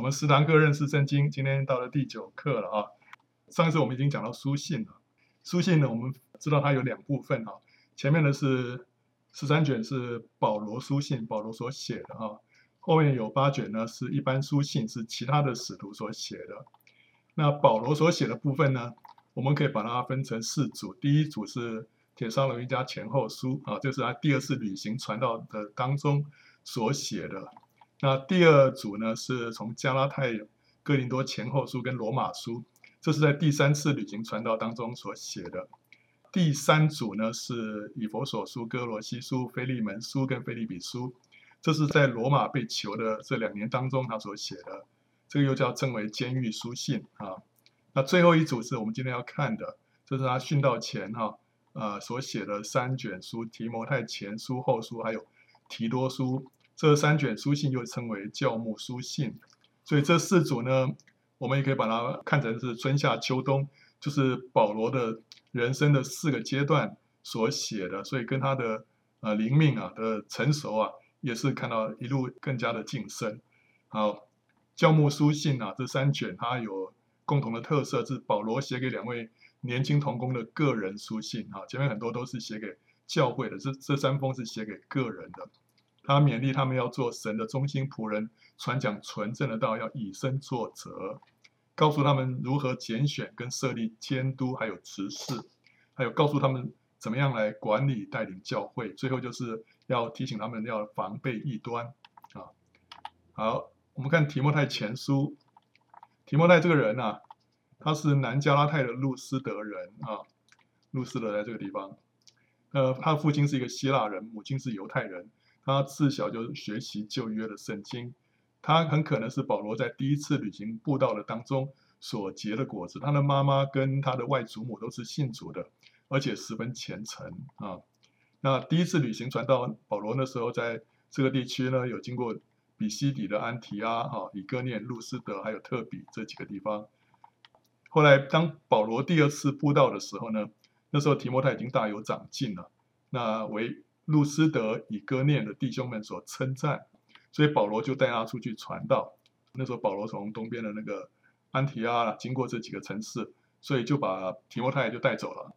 我们十堂课认识圣经，今天到了第九课了啊。上一次我们已经讲到书信了，书信呢，我们知道它有两部分啊。前面的是十三卷是保罗书信，保罗所写的啊。后面有八卷呢，是一般书信，是其他的使徒所写的。那保罗所写的部分呢，我们可以把它分成四组。第一组是帖撒罗一家前后书啊，就是他第二次旅行传道的当中所写的。那第二组呢，是从加拉太、哥林多前后书跟罗马书，这是在第三次旅行传道当中所写的。第三组呢，是以弗所书、哥罗西书、腓利门书跟腓利比书，这是在罗马被囚的这两年当中他所写的，这个又叫称为监狱书信啊。那最后一组是我们今天要看的，这是他殉道前哈呃所写的三卷书：提摩太前书、后书，还有提多书。这三卷书信又称为教牧书信，所以这四组呢，我们也可以把它看成是春夏秋冬，就是保罗的人生的四个阶段所写的，所以跟他的呃灵命啊的成熟啊，也是看到一路更加的晋升。好，教牧书信啊，这三卷它有共同的特色，是保罗写给两位年轻同工的个人书信啊，前面很多都是写给教会的，这这三封是写给个人的。他勉励他们要做神的忠心仆人，传讲纯正的道，要以身作则，告诉他们如何拣选跟设立监督，还有执事，还有告诉他们怎么样来管理带领教会。最后就是要提醒他们要防备异端啊。好，我们看提摩太前书。提摩太这个人啊，他是南加拉太的路斯德人啊，路斯德在这个地方。呃，他父亲是一个希腊人，母亲是犹太人。他自小就学习旧约的圣经，他很可能是保罗在第一次旅行布道的当中所结的果子。他的妈妈跟他的外祖母都是信主的，而且十分虔诚啊。那第一次旅行传道，保罗那时候在这个地区呢，有经过比西底的安提阿、哈以哥念、路斯德，还有特比这几个地方。后来当保罗第二次布道的时候呢，那时候提摩太已经大有长进了，那为。路斯德、以哥念的弟兄们所称赞，所以保罗就带他出去传道。那时候保罗从东边的那个安提阿经过这几个城市，所以就把提摩太就带走了。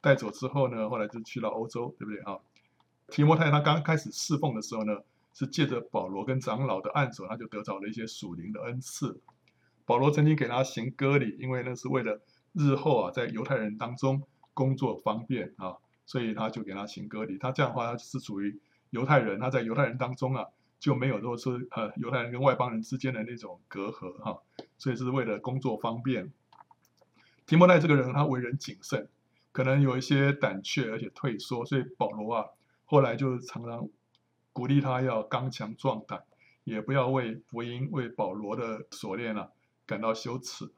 带走之后呢，后来就去到欧洲，对不对啊？提摩太他刚开始侍奉的时候呢，是借着保罗跟长老的按手，他就得着了一些属灵的恩赐。保罗曾经给他行割礼，因为那是为了日后啊在犹太人当中工作方便啊。所以他就给他行割礼，他这样的话他是属于犹太人，他在犹太人当中啊就没有说是呃犹太人跟外邦人之间的那种隔阂哈，所以是为了工作方便。提摩太这个人他为人谨慎，可能有一些胆怯而且退缩，所以保罗啊后来就常常鼓励他要刚强壮胆，也不要为福音为保罗的锁链啊感到羞耻。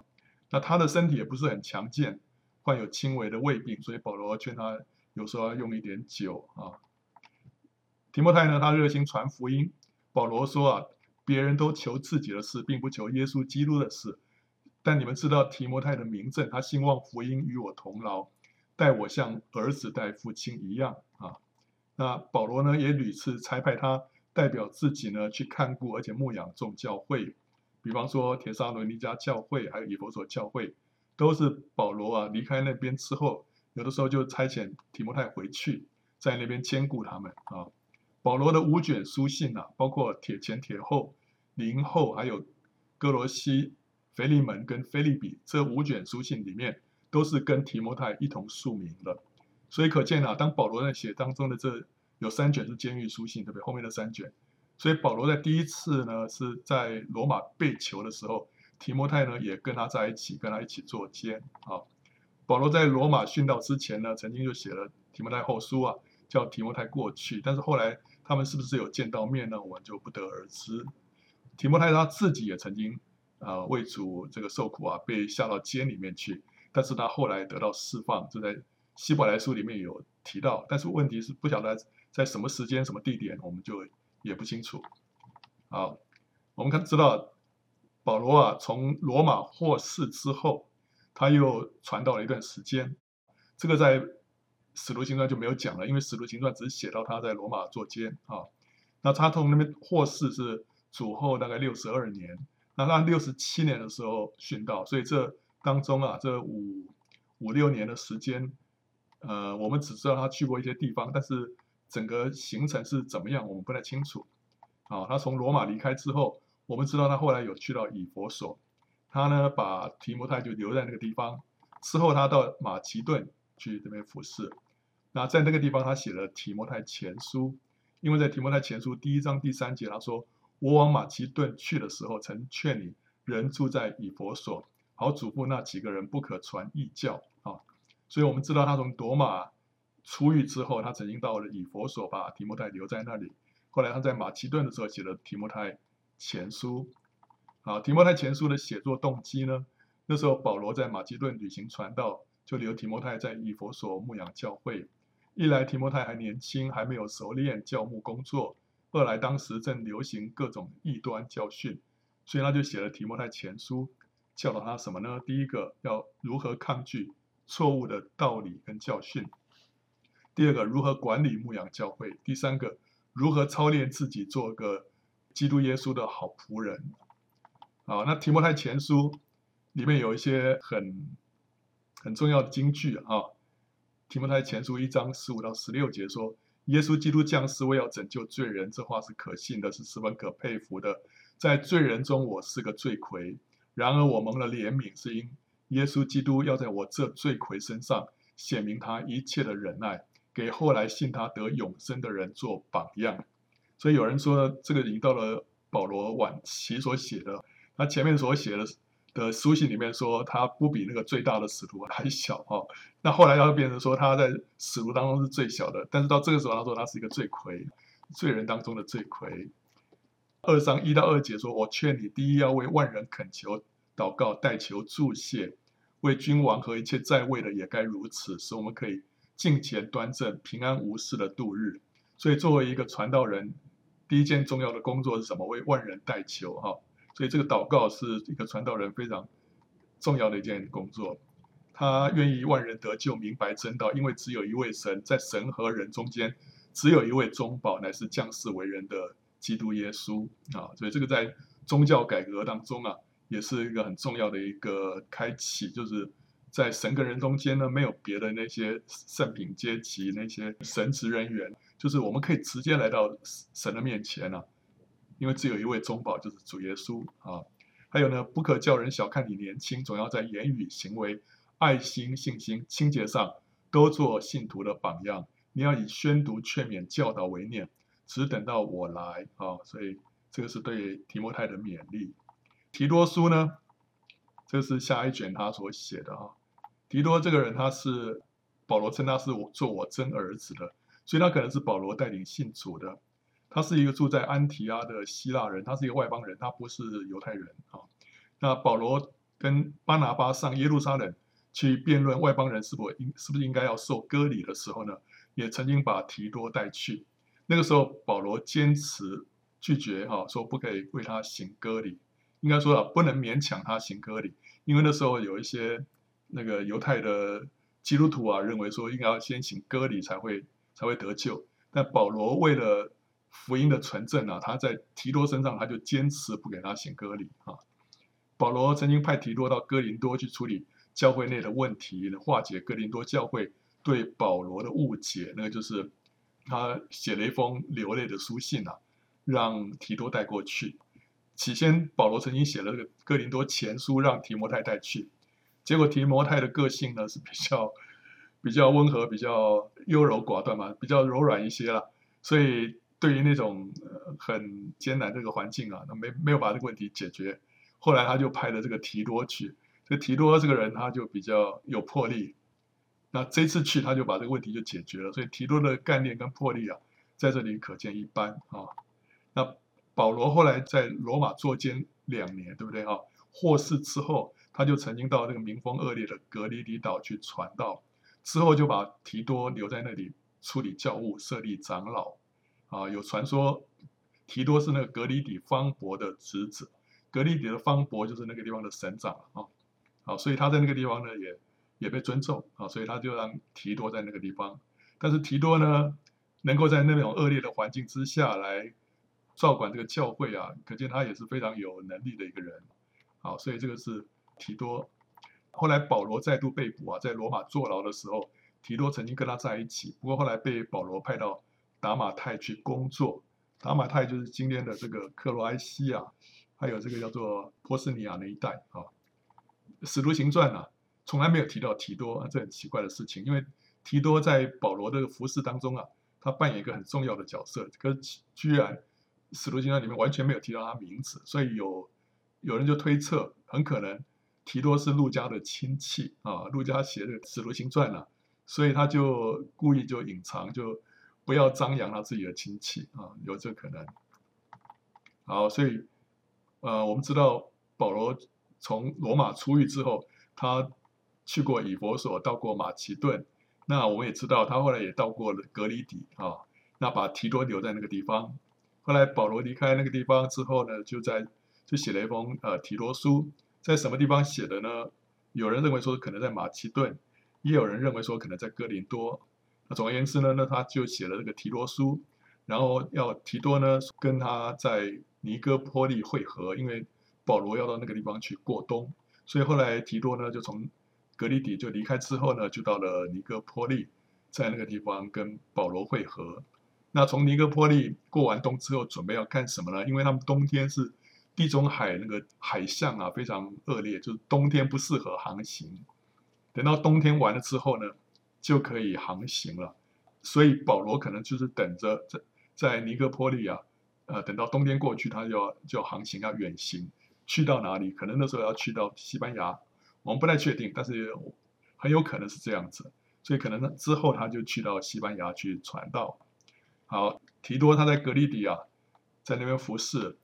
那他的身体也不是很强健，患有轻微的胃病，所以保罗劝他。有时候要用一点酒啊。提摩太呢，他热心传福音。保罗说啊，别人都求自己的事，并不求耶稣基督的事。但你们知道提摩太的名证，他兴旺福音，与我同劳，待我像儿子待父亲一样啊。那保罗呢，也屡次差派他代表自己呢去看顾，而且牧养众教会。比方说帖撒罗尼迦教会，还有以弗所教会，都是保罗啊离开那边之后。有的时候就差遣提摩太回去，在那边兼顾他们啊。保罗的五卷书信啊，包括帖前、帖后、林后，还有哥罗西、腓利门跟腓利比这五卷书信里面，都是跟提摩太一同署名的。所以可见啊，当保罗在写当中的这有三卷是监狱书信，对不对？后面的三卷，所以保罗在第一次呢是在罗马被囚的时候，提摩太呢也跟他在一起，跟他一起坐监啊。保罗在罗马殉道之前呢，曾经就写了提摩太后书啊，叫提摩太过去。但是后来他们是不是有见到面呢？我们就不得而知。提摩太他自己也曾经啊、为主这个受苦啊，被下到监里面去。但是他后来得到释放，这在希伯来书里面有提到。但是问题是不晓得在什么时间、什么地点，我们就也不清楚。好，我们看知道保罗啊，从罗马获释之后。他又传道了一段时间，这个在《使徒行传》就没有讲了，因为《使徒行传》只写到他在罗马坐监啊。那他从那边获释是主后大概六十二年，那他六十七年的时候殉道，所以这当中啊，这五五六年的时间，呃，我们只知道他去过一些地方，但是整个行程是怎么样，我们不太清楚。啊，他从罗马离开之后，我们知道他后来有去到以弗所，他呢把提摩太就留在那个地方，之后他到马其顿去这边服侍。那在那个地方，他写了提摩太前书，因为在提摩太前书第一章第三节，他说：“我往马其顿去的时候，曾劝你人住在以弗所，好嘱咐那几个人不可传异教。”啊，所以我们知道他从罗马出狱之后，他曾经到了以弗所，把提摩太留在那里。后来他在马其顿的时候写了提摩太前书。啊，提摩太前书的写作动机呢？那时候保罗在马其顿旅行传道，就留提摩太在以弗所牧养教会。一来提摩太还年轻，还没有熟练教牧工作；二来当时正流行各种异端教训，所以他就写了提摩太前书，教导他什么呢？第一个要如何抗拒错误的道理跟教训；第二个如何管理牧养教会；第三个如何操练自己做个基督耶稣的好仆人。啊，那提摩太前书里面有一些很很重要的金句啊。提摩太前书一章十五到十六节说：“耶稣基督降世为要拯救罪人，这话是可信的，是十分可佩服的。在罪人中，我是个罪魁；然而我蒙了怜悯，是因耶稣基督要在我这罪魁身上显明他一切的忍耐，给后来信他得永生的人做榜样。”所以有人说，这个已经到了保罗晚期所写的，他前面所写的。的书信里面说，他不比那个最大的使徒还小哈。那后来要变成说他在使徒当中是最小的，但是到这个时候他说他是一个罪魁，罪人当中的罪魁。二章一到二节说：“我劝你，第一要为万人恳求、祷告、代求、祝谢，为君王和一切在位的也该如此，使我们可以敬虔端正、平安无事的度日。”所以作为一个传道人，第一件重要的工作是什么？为万人代求哈。所以这个祷告是一个传道人非常重要的一件工作，他愿意万人得救，明白真道，因为只有一位神，在神和人中间，只有一位中保，乃是降世为人的基督耶稣啊。所以这个在宗教改革当中啊，也是一个很重要的一个开启，就是在神跟人中间呢，没有别的那些圣品阶级，那些神职人员，就是我们可以直接来到神的面前啊。因为只有一位中保，就是主耶稣啊。还有呢，不可叫人小看你年轻，总要在言语、行为、爱心、信心、清洁上，都做信徒的榜样。你要以宣读、劝勉、教导为念，只等到我来啊。所以这个是对提摩太的勉励。提多书呢，这是下一卷他所写的啊。提多这个人，他是保罗称他是我做我真儿子的，所以他可能是保罗带领信主的。他是一个住在安提阿的希腊人，他是一个外邦人，他不是犹太人啊。那保罗跟巴拿巴上耶路撒冷去辩论外邦人是否应是不是应该要受割礼的时候呢，也曾经把提多带去。那个时候保罗坚持拒绝哈，说不可以为他行割礼，应该说啊，不能勉强他行割礼，因为那时候有一些那个犹太的基督徒啊，认为说应该要先行割礼才会才会得救。但保罗为了福音的纯正啊，他在提多身上，他就坚持不给他行割礼啊。保罗曾经派提多到哥林多去处理教会内的问题，化解哥林多教会对保罗的误解。那个就是他写了一封流泪的书信啊，让提多带过去。起先保罗曾经写了这个哥林多前书，让提摩太带去，结果提摩太的个性呢是比较 比较温和，比较优柔寡断嘛，比较柔软一些了，所以。对于那种很艰难这个环境啊，他没没有把这个问题解决。后来他就派了这个提多去，这个提多这个人他就比较有魄力。那这次去他就把这个问题就解决了。所以提多的干练跟魄力啊，在这里可见一斑啊。那保罗后来在罗马坐监两年，对不对啊？获释之后，他就曾经到这个民风恶劣的格里里岛去传道，之后就把提多留在那里处理教务，设立长老。啊，有传说提多是那个格里底方伯的侄子，格里底的方伯就是那个地方的省长啊，啊，所以他在那个地方呢也也被尊重啊，所以他就让提多在那个地方。但是提多呢，能够在那种恶劣的环境之下来照管这个教会啊，可见他也是非常有能力的一个人。好，所以这个是提多。后来保罗再度被捕啊，在罗马坐牢的时候，提多曾经跟他在一起，不过后来被保罗派到达马太去工作。达马太就是今天的这个克罗埃西亚，还有这个叫做波斯尼亚那一带啊。使徒行传啊，从来没有提到提多啊，这很奇怪的事情，因为提多在保罗的服饰当中啊，他扮演一个很重要的角色，可是居然使徒行传里面完全没有提到他名字，所以有有人就推测，很可能提多是陆家的亲戚啊，陆家写的使徒行传啊，所以他就故意就隐藏，就不要张扬他自己的亲戚啊，有这可能。好，所以呃，我们知道保罗。从罗马出狱之后，他去过以弗所，到过马其顿。那我们也知道，他后来也到过了革哩底啊。那把提多留在那个地方。后来保罗离开那个地方之后呢，就在就写了一封呃提多书。在什么地方写的呢？有人认为说可能在马其顿，也有人认为说可能在哥林多。那总而言之呢，那他就写了这个提多书，然后要提多呢跟他在尼哥波利会合，因为。保罗要到那个地方去过冬，所以后来提多呢就从格里底就离开之后呢，就到了尼哥波利，在那个地方跟保罗会合。那从尼哥波利过完冬之后，准备要干什么呢？因为他们冬天是地中海那个海象啊非常恶劣，就是冬天不适合航行。等到冬天完了之后呢，就可以航行了。所以保罗可能就是等着在在尼哥波利啊，呃，等到冬天过去，他就要就要航行要远行。去到哪里？可能那时候要去到西班牙，我们不太确定，但是很有可能是这样子。所以可能呢之后他就去到西班牙去传道。好，提多他在格利底啊，在那边服侍。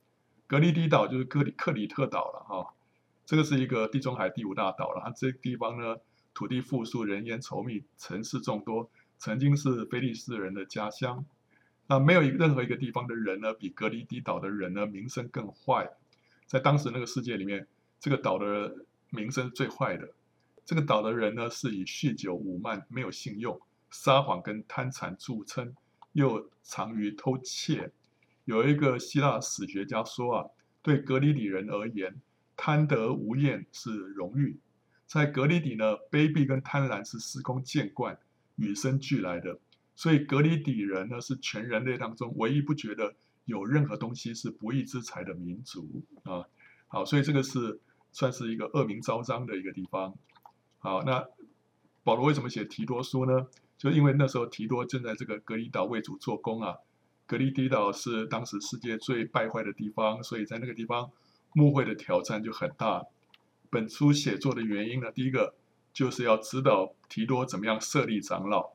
格利底岛就是克里克里特岛了哈，这个是一个地中海第五大岛了。它这个地方呢，土地富庶，人烟稠密，城市众多，曾经是菲利斯人的家乡。那没有任何一个地方的人呢，比格里底岛的人呢名声更坏。在当时那个世界里面，这个岛的名声最坏的。这个岛的人呢，是以酗酒、武慢、没有信用、撒谎跟贪残著称，又长于偷窃。有一个希腊史学家说啊，对格里底人而言，贪得无厌是荣誉。在格里底呢，卑鄙跟贪婪是司空见惯、与生俱来的。所以格里底人呢，是全人类当中唯一不觉得。有任何东西是不义之财的民族啊，好，所以这个是算是一个恶名昭彰的一个地方。好，那保罗为什么写提多书呢？就因为那时候提多正在这个格里岛为主做工啊。格里底岛是当时世界最败坏的地方，所以在那个地方牧会的挑战就很大。本书写作的原因呢，第一个就是要指导提多怎么样设立长老，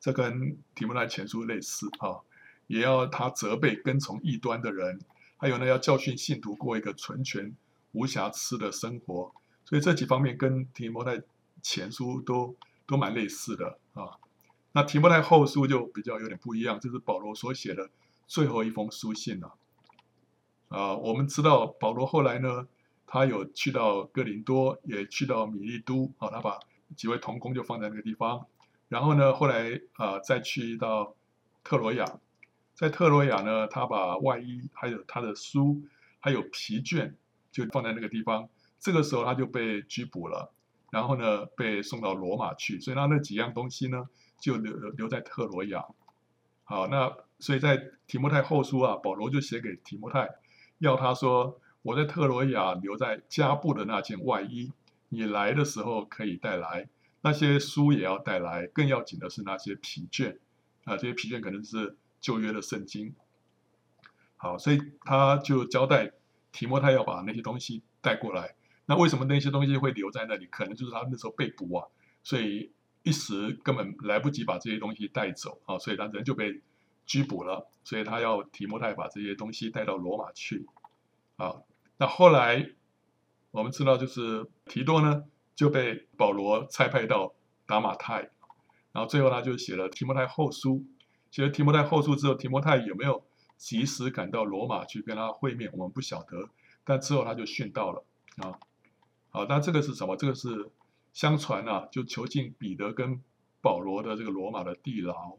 这跟提摩太前书类似啊。也要他责备跟从异端的人，还有呢，要教训信徒过一个纯全无瑕疵的生活。所以这几方面跟提摩太前书都都蛮类似的啊。那提摩太后书就比较有点不一样，这是保罗所写的最后一封书信了。啊，我们知道保罗后来呢，他有去到哥林多，也去到米利都啊，他把几位同工就放在那个地方。然后呢，后来啊，再去到特罗亚。在特罗亚呢，他把外衣、还有他的书、还有皮卷，就放在那个地方。这个时候他就被拘捕了，然后呢，被送到罗马去。所以他那几样东西呢，就留留在特罗亚。好，那所以在提摩太后书啊，保罗就写给提摩太，要他说：“我在特罗亚留在加布的那件外衣，你来的时候可以带来。那些书也要带来，更要紧的是那些皮卷啊，这些皮卷可能是。”旧约的圣经，好，所以他就交代提摩太要把那些东西带过来。那为什么那些东西会留在那里？可能就是他那时候被捕啊，所以一时根本来不及把这些东西带走啊，所以他人就被拘捕了。所以他要提摩太把这些东西带到罗马去。啊，那后来我们知道，就是提多呢就被保罗差派到达马太，然后最后他就写了提摩太后书。写了提摩太后书之后，提摩太有没有及时赶到罗马去跟他会面，我们不晓得。但之后他就殉道了啊。好，那这个是什么？这个是相传啊，就囚禁彼得跟保罗的这个罗马的地牢，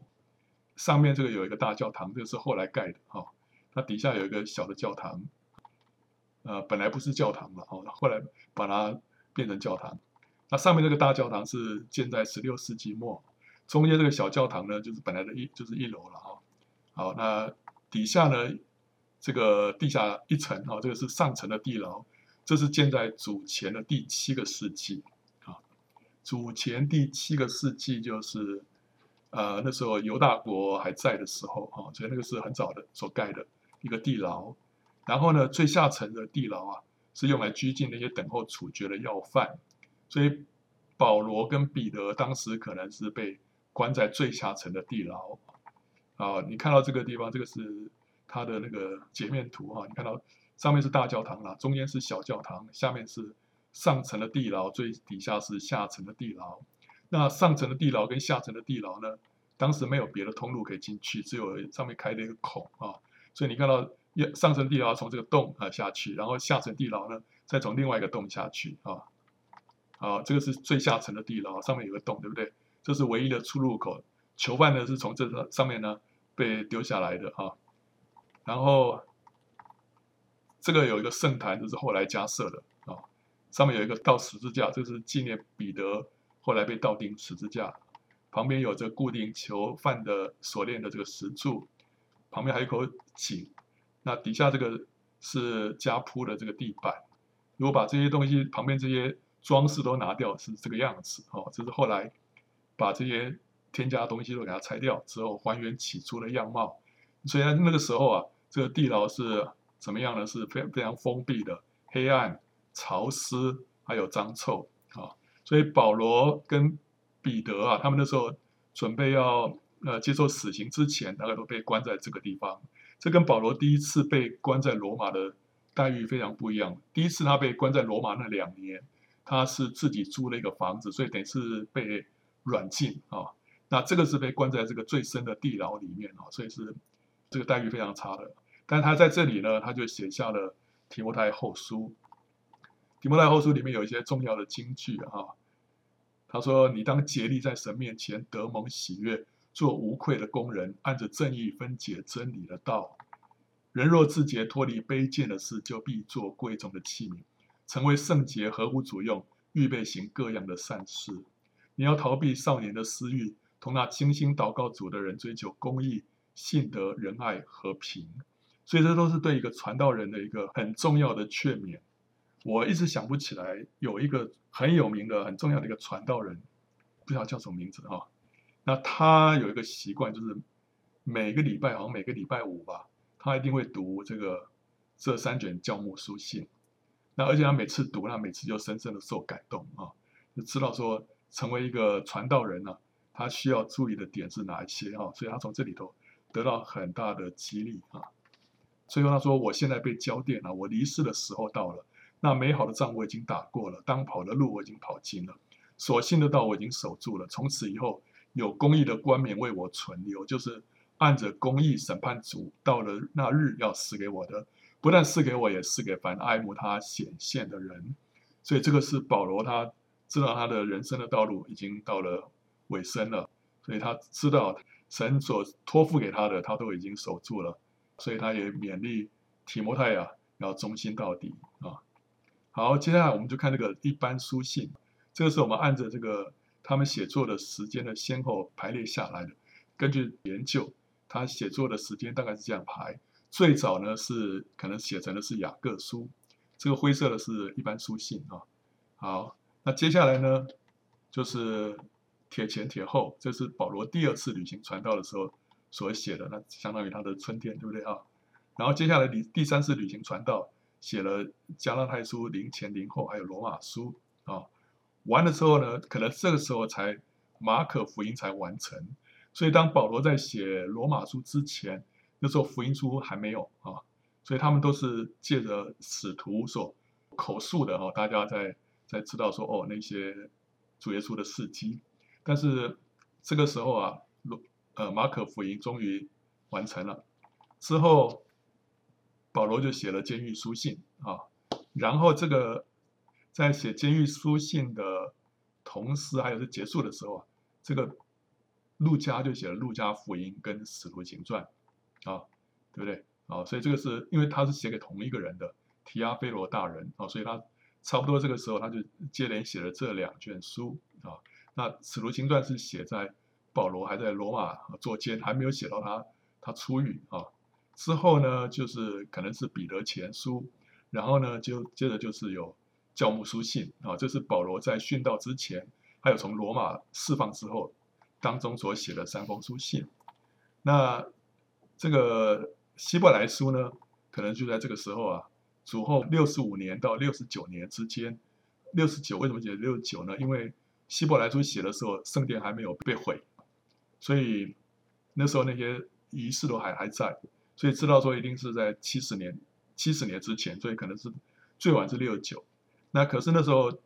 上面这个有一个大教堂，这个是后来盖的哈。它底下有一个小的教堂，呃，本来不是教堂了哦，后来把它变成教堂。那上面这个大教堂是建在十六世纪末，中间这个小教堂呢，就是本来的一就是一楼了哈。好，那底下呢，这个地下一层哈，这个是上层的地牢，这是建在主前的第七个世纪啊。主前第七个世纪就是呃那时候犹大国还在的时候哈，所以那个是很早的所盖的一个地牢。然后呢，最下层的地牢啊，是用来拘禁那些等候处决的要犯。所以保罗跟彼得当时可能是被关在最下层的地牢啊。你看到这个地方，这个是它的那个截面图哈。你看到上面是大教堂啦，中间是小教堂，下面是上层的地牢，最底下是下层的地牢。那上层的地牢跟下层的地牢呢，当时没有别的通路可以进去，只有上面开了一个孔啊。所以你看到上层地牢从这个洞啊下去，然后下层地牢呢再从另外一个洞下去啊。啊，这个是最下层的地牢，上面有个洞，对不对？这是唯一的出入口。囚犯呢是从这个上面呢被丢下来的啊。然后这个有一个圣坛，就是后来加设的啊。上面有一个倒十字架，这是纪念彼得后来被倒钉十字架。旁边有着固定囚犯的锁链的这个石柱，旁边还有一口井。那底下这个是加铺的这个地板。如果把这些东西旁边这些。装饰都拿掉是这个样子哦，这是后来把这些添加的东西都给它拆掉之后还原起初的样貌。虽然那个时候啊，这个地牢是怎么样呢？是非常非常封闭的、黑暗、潮湿，还有脏臭啊。所以保罗跟彼得啊，他们那时候准备要呃接受死刑之前，大概都被关在这个地方。这跟保罗第一次被关在罗马的待遇非常不一样。第一次他被关在罗马那两年。他是自己租了一个房子，所以等于是被软禁啊。那这个是被关在这个最深的地牢里面啊，所以是这个待遇非常差的。但他在这里呢，他就写下了提摩太后书。提摩太后书里面有一些重要的金句啊。他说：“你当竭力在神面前得蒙喜悦，做无愧的工人，按着正义分解真理的道。人若自洁脱离卑贱的事，就必做贵重的器皿。”成为圣洁，合乎主用，预备行各样的善事。你要逃避少年的私欲，同那精心祷告主的人追求公义、信德、仁爱、和平。所以这都是对一个传道人的一个很重要的劝勉。我一直想不起来有一个很有名的、很重要的一个传道人，不知道叫什么名字啊？那他有一个习惯，就是每个礼拜，好像每个礼拜五吧，他一定会读这个这三卷教牧书信。那而且他每次读，他每次就深深的受感动啊，就知道说成为一个传道人呢、啊，他需要注意的点是哪一些啊？所以他从这里头得到很大的激励啊。最后他说：“我现在被浇奠了，我离世的时候到了。那美好的仗我已经打过了，当跑的路我已经跑尽了，所信的道我已经守住了。从此以后，有公义的冠冕为我存留，就是按着公义审判主到了那日要赐给我的。”不但赐给我，也赐给凡爱慕他显现的人。所以这个是保罗，他知道他的人生的道路已经到了尾声了，所以他知道神所托付给他的，他都已经守住了。所以他也勉励提摩太啊，要忠心到底啊。好，接下来我们就看这个一般书信，这个是我们按着这个他们写作的时间的先后排列下来的。根据研究，他写作的时间大概是这样排。最早呢是可能写成的是雅各书，这个灰色的是一般书信啊。好，那接下来呢就是帖前帖后，这是保罗第二次旅行传道的时候所写的，那相当于他的春天，对不对啊？然后接下来第第三次旅行传道，写了加拉太书零前零后，还有罗马书啊。完了之后呢，可能这个时候才马可福音才完成。所以当保罗在写罗马书之前，那时候福音书还没有啊，所以他们都是借着使徒所口述的哈，大家在在知道说哦那些主耶稣的事迹。但是这个时候啊，呃马可福音终于完成了之后，保罗就写了监狱书信啊，然后这个在写监狱书信的同时，还有是结束的时候啊，这个路加就写了路加福音跟使徒行传。啊，对不对？啊，所以这个是因为他是写给同一个人的提阿非罗大人啊，所以他差不多这个时候他就接连写了这两卷书啊。那《使徒行传》是写在保罗还在罗马作监，还没有写到他他出狱啊。之后呢，就是可能是彼得前书，然后呢，就接着就是有教牧书信啊，这是保罗在殉道之前，还有从罗马释放之后当中所写的三封书信。那这个希伯来书呢，可能就在这个时候啊，主后六十五年到六十九年之间。六十九为什么写六十九呢？因为希伯来书写的时候，圣殿还没有被毁，所以那时候那些仪式都还还在。所以知道说一定是在七十年，七十年之前，所以可能是最晚是六十九。那可是那时候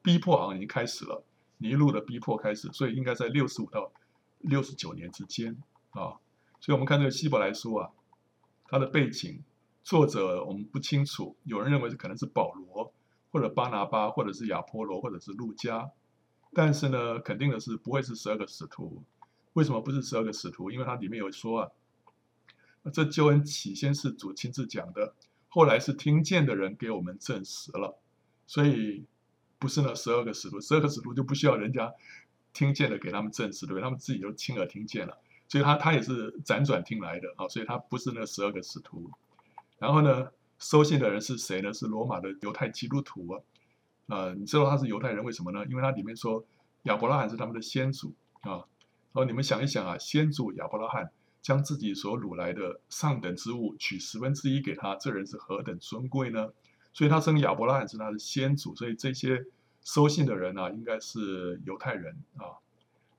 逼迫好像已经开始了，尼禄的逼迫开始，所以应该在六十五到六十九年之间啊。所以我们看这个希伯来书啊，它的背景作者我们不清楚，有人认为是可能是保罗或者巴拿巴或者是亚波罗或者是路加，但是呢，肯定的是不会是十二个使徒。为什么不是十二个使徒？因为它里面有说啊。这救恩起先是主亲自讲的，后来是听见的人给我们证实了，所以不是那十二个使徒，十二个使徒就不需要人家听见了给他们证实，对？他们自己就亲耳听见了，所以他他也是辗转听来的啊，所以他不是那十二个使徒。然后呢，收信的人是谁呢？是罗马的犹太基督徒啊，呃，你知道他是犹太人为什么呢？因为他里面说亚伯拉罕是他们的先祖啊，然后你们想一想啊，先祖亚伯拉罕。将自己所掳来的上等之物取十分之一给他，这人是何等尊贵呢？所以他生亚伯拉罕是他的先祖，所以这些收信的人啊，应该是犹太人啊。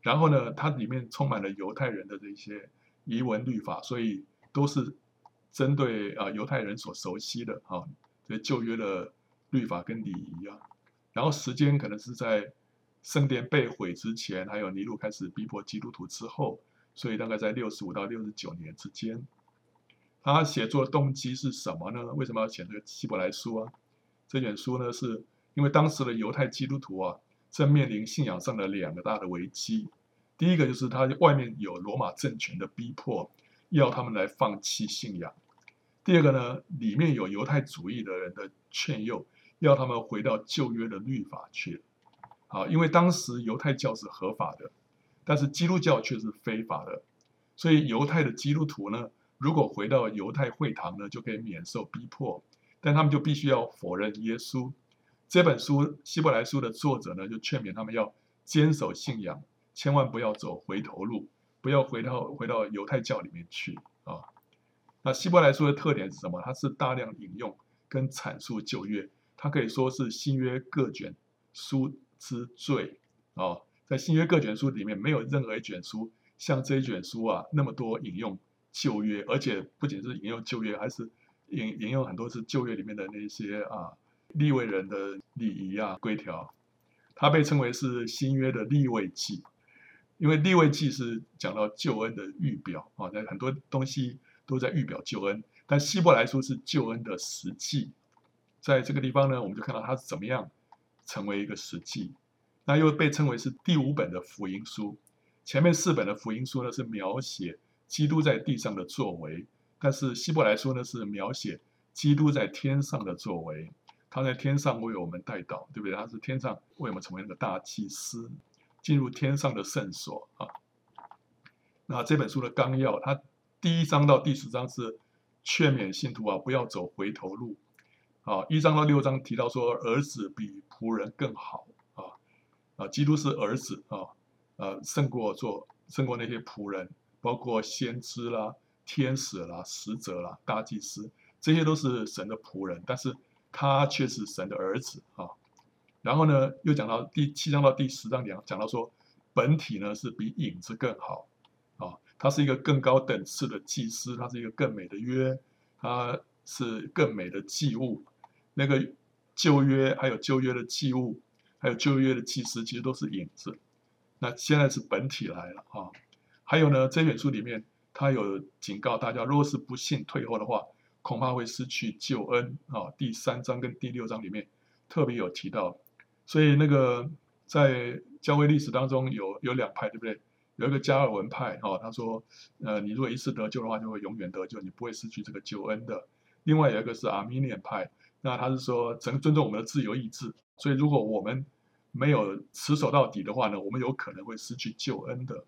然后呢，它里面充满了犹太人的这些遗文律法，所以都是针对啊犹太人所熟悉的啊，这旧约的律法跟礼仪啊。然后时间可能是在圣殿被毁之前，还有尼禄开始逼迫基督徒之后。所以大概在六十五到六十九年之间，他写作动机是什么呢？为什么要写这个希伯来书啊？这卷书呢，是因为当时的犹太基督徒啊，正面临信仰上的两个大的危机。第一个就是他外面有罗马政权的逼迫，要他们来放弃信仰；第二个呢，里面有犹太主义的人的劝诱，要他们回到旧约的律法去。啊，因为当时犹太教是合法的。但是基督教却是非法的，所以犹太的基督徒呢，如果回到犹太会堂呢，就可以免受逼迫，但他们就必须要否认耶稣。这本书《希伯来书》的作者呢，就劝勉他们要坚守信仰，千万不要走回头路，不要回到回到犹太教里面去啊。那《希伯来书》的特点是什么？它是大量引用跟阐述旧约，它可以说是新约各卷书之最啊。在新约各卷书里面，没有任何一卷书像这一卷书啊那么多引用旧约，而且不仅是引用旧约，还是引引用很多是旧约里面的那些啊立位人的礼仪啊规条。它被称为是新约的立位记，因为立位记是讲到救恩的预表啊，那很多东西都在预表救恩，但希伯来书是救恩的实际。在这个地方呢，我们就看到它是怎么样成为一个实际。那又被称为是第五本的福音书，前面四本的福音书呢是描写基督在地上的作为，但是希伯来书呢是描写基督在天上的作为，他在天上为我们代祷，对不对？他是天上为我们成为那个大祭司，进入天上的圣所啊。那这本书的纲要，它第一章到第十章是劝勉信徒啊不要走回头路，啊，一章到六章提到说儿子比仆人更好。啊，基督是儿子啊，呃，胜过做胜过那些仆人，包括先知啦、天使啦、使者啦、大祭司，这些都是神的仆人，但是他却是神的儿子啊。然后呢，又讲到第七章到第十章讲讲到说，本体呢是比影子更好啊，他是一个更高等次的祭司，他是一个更美的约，他是更美的祭物，那个旧约还有旧约的祭物。还有旧约的祭司，其实都是影子。那现在是本体来了啊！还有呢，这本书里面他有警告大家，若是不信退后的话，恐怕会失去救恩啊。第三章跟第六章里面特别有提到。所以那个在教会历史当中有有两派，对不对？有一个加尔文派哈、他说，呃，你如果一次得救的话，就会永远得救，你不会失去这个救恩的。另外有一个是阿米尼安派，那他是说，曾尊重我们的自由意志，所以如果我们没有持守到底的话呢，我们有可能会失去救恩的。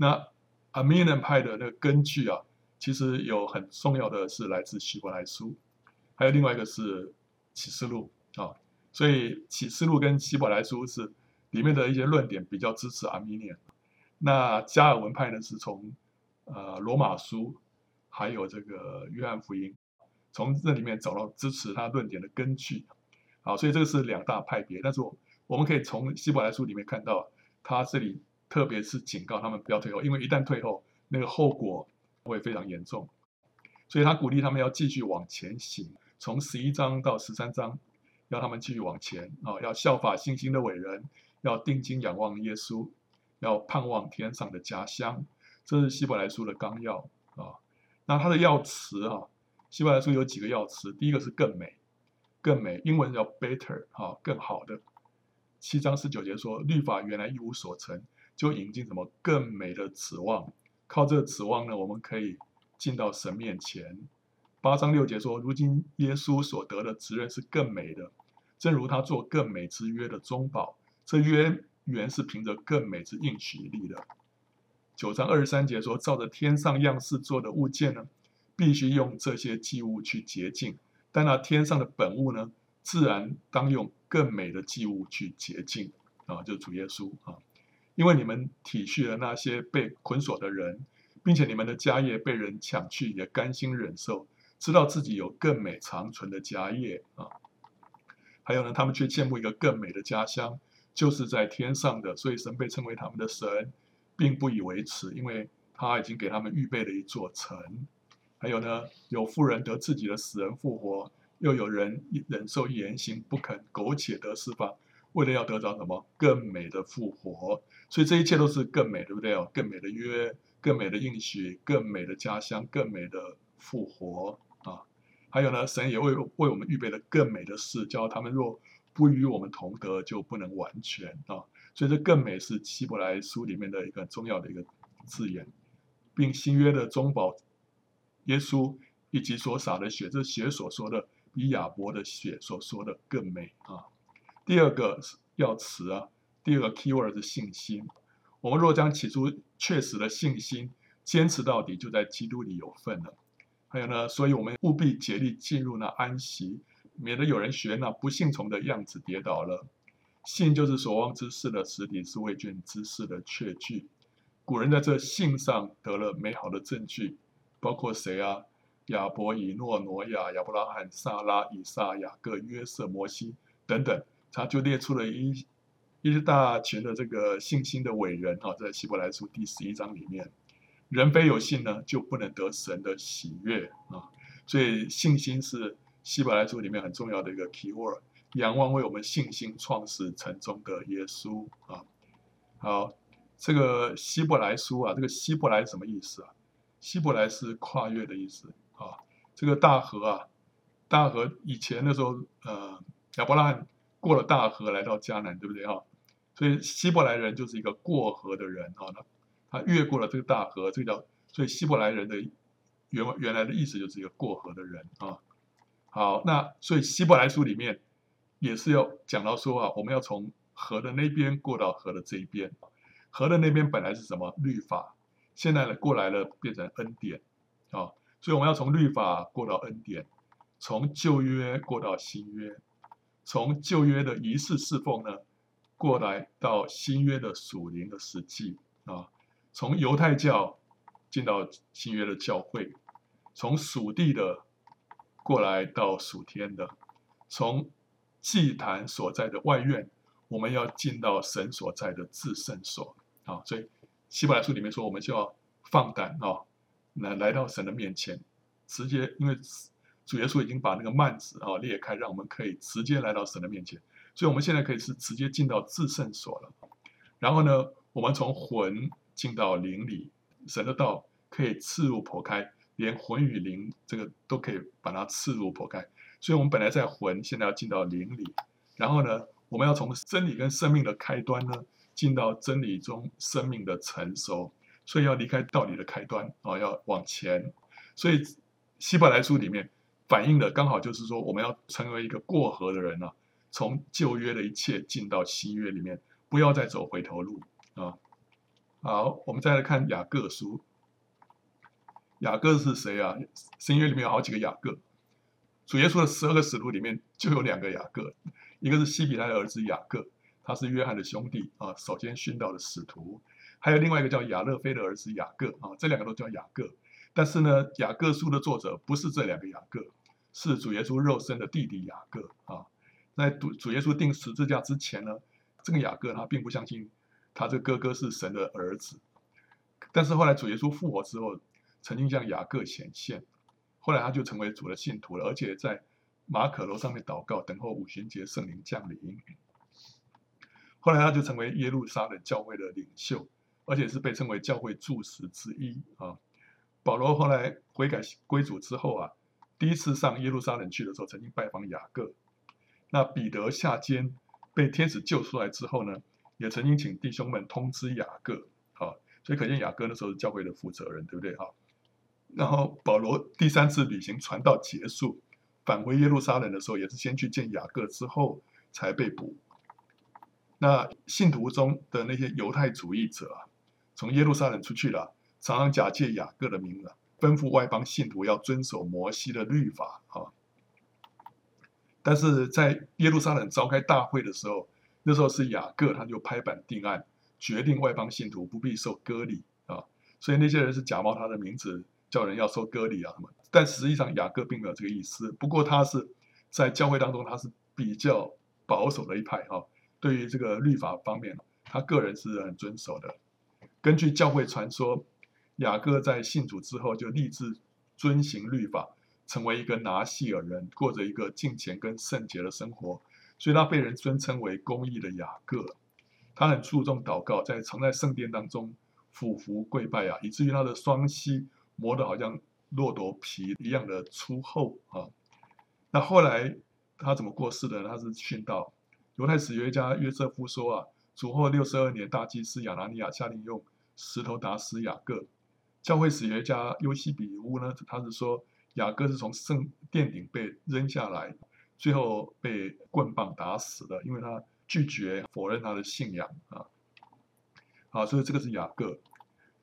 那阿米尼派的那个根据啊，其实有很重要的是来自希伯来书，还有另外一个是启示录啊、所以启示录跟希伯来书是里面的一些论点比较支持阿米尼。那加尔文派呢，是从呃罗马书还有这个约翰福音，从这里面找到支持他论点的根据。好，所以这个是两大派别。但是我我们可以从希伯来书里面看到，他这里特别是警告他们不要退后，因为一旦退后，那个后果会非常严重。所以他鼓励他们要继续往前行，从十一章到十三章，要他们继续往前啊，要效法信心的伟人，要定睛仰望耶稣。要盼望天上的家乡，这是希伯来书的纲要啊。那它的要词啊，希伯来书有几个要词，第一个是更美，更美，英文叫 better 啊，更好的。七章十九节说，律法原来一无所成，就引进什么更美的指望，靠这个指望呢，我们可以进到神面前。八章六节说，如今耶稣所得的职任是更美的，正如他做更美之约的中保，这约。原是凭着更美之应许立的。九章二十三节说，照着天上样式做的物件呢，必须用这些祭物去洁净；但那天上的本物呢，自然当用更美的祭物去洁净。啊，就主耶稣啊，因为你们体恤了那些被捆锁的人，并且你们的家业被人抢去，也甘心忍受，知道自己有更美长存的家业啊。还有呢，他们却羡慕一个更美的家乡。就是在天上的，所以神被称为他们的神，并不以为耻，因为他已经给他们预备了一座城。还有呢，有妇人得自己的死人复活，又有人忍受严刑不肯苟且得释放，为了要得着什么更美的复活。所以这一切都是更美，对不对哦？更美的约，更美的应许，更美的家乡，更美的复活啊！还有呢，神也为为我们预备了更美的事，叫他们若。不与我们同德，就不能完全啊，所以这更美是希伯来书里面的一个重要的一个字眼，并新约的中保耶稣以及所洒的血，这血所说的比亚伯的血所说的更美啊。第二个要词啊，第二个 keyword 是信心。我们若将起初确实的信心坚持到底，就在基督里有份了。还有呢，所以我们务必竭力进入那安息。免得有人学那不信从的样子跌倒了。信就是所望之事的实底，是未见之事的确据。古人在这信上得了美好的证据，包括谁啊？亚伯、以诺、挪亚、亚伯拉罕、撒拉、以撒、雅各、约瑟、摩西等等，他就列出了一一大群的这个信心的伟人哈，在希伯来书第十一章里面，人非有信呢，就不能得神的喜悦啊。所以信心是。希伯来书里面很重要的一个 key word，仰望为我们信心创始成终的耶稣啊。好，这个希伯来书啊，这个希伯来什么意思啊？希伯来是跨越的意思啊。这个大河啊，大河以前的时候，呃，亚伯拉罕过了大河来到迦南，对不对啊？所以希伯来人就是一个过河的人啊。他越过了这个大河，这个叫，所以希伯来人的原原来的意思就是一个过河的人啊。好，那所以希伯来书里面也是要讲到说啊，我们要从河的那边过到河的这一边。河的那边本来是什么律法，现在呢过来了变成恩典啊，所以我们要从律法过到恩典，从旧约过到新约，从旧约的仪式侍奉呢过来到新约的属灵的实际啊，从犹太教进到新约的教会，从属地的。过来到属天的，从祭坛所在的外院，我们要进到神所在的至圣所啊！所以希伯来书里面说，我们就要放胆啊，来来到神的面前，直接，因为主耶稣已经把那个幔子啊裂开，让我们可以直接来到神的面前，所以我们现在可以是直接进到至圣所了。然后呢，我们从魂进到灵里，神的道可以刺入剖开。连魂与灵这个都可以把它刺入剖开，所以我们本来在魂，现在要进到灵里，然后呢，我们要从真理跟生命的开端呢，进到真理中生命的成熟，所以要离开道理的开端啊，要往前。所以希伯来书里面反映的刚好就是说，我们要成为一个过河的人啊，从旧约的一切进到新约里面，不要再走回头路啊。好，我们再来看雅各书。雅各是谁啊？新约里面有好几个雅各。主耶稣的十二个使徒里面就有两个雅各，一个是西比泰的儿子雅各，他是约翰的兄弟啊，首先殉道的使徒；还有另外一个叫亚勒菲的儿子雅各啊，这两个都叫雅各。但是呢，雅各书的作者不是这两个雅各，是主耶稣肉身的弟弟雅各啊。在主主耶稣钉十字架之前呢，这个雅各他并不相信他这个哥哥是神的儿子，但是后来主耶稣复活之后。曾经向雅各显现，后来他就成为主的信徒了，而且在马可楼上面祷告，等候五旬节圣灵降临。后来他就成为耶路撒冷教会的领袖，而且是被称为教会柱石之一啊。保罗后来悔改归主之后啊，第一次上耶路撒冷去的时候，曾经拜访雅各。那彼得下监被天使救出来之后呢，也曾经请弟兄们通知雅各啊，所以可见雅各那时候是教会的负责人，对不对啊？然后保罗第三次旅行传道结束，返回耶路撒冷的时候，也是先去见雅各，之后才被捕。那信徒中的那些犹太主义者啊，从耶路撒冷出去了，常常假借雅各的名啊，吩咐外邦信徒要遵守摩西的律法啊。但是在耶路撒冷召开大会的时候，那时候是雅各，他就拍板定案，决定外邦信徒不必受割礼啊。所以那些人是假冒他的名字。叫人要受割礼啊什么，但实际上雅各并没有这个意思。不过他是在教会当中，他是比较保守的一派哈。对于这个律法方面，他个人是很遵守的。根据教会传说，雅各在信主之后就立志遵行律法，成为一个拿细耳人，过着一个敬虔跟圣洁的生活，所以他被人尊称为公义的雅各。他很注重祷告，在常在圣殿当中俯伏跪拜啊，以至于他的双膝。磨得好像骆驼皮一样的粗厚啊！那后来他怎么过世的？他是殉道。犹太史学家约瑟夫说啊，主后六十二年，大祭司亚拿尼亚下令用石头打死雅各。教会史学家尤西比乌呢，他是说雅各是从圣殿顶被扔下来，最后被棍棒打死的，因为他拒绝否认他的信仰啊。好，所以这个是雅各。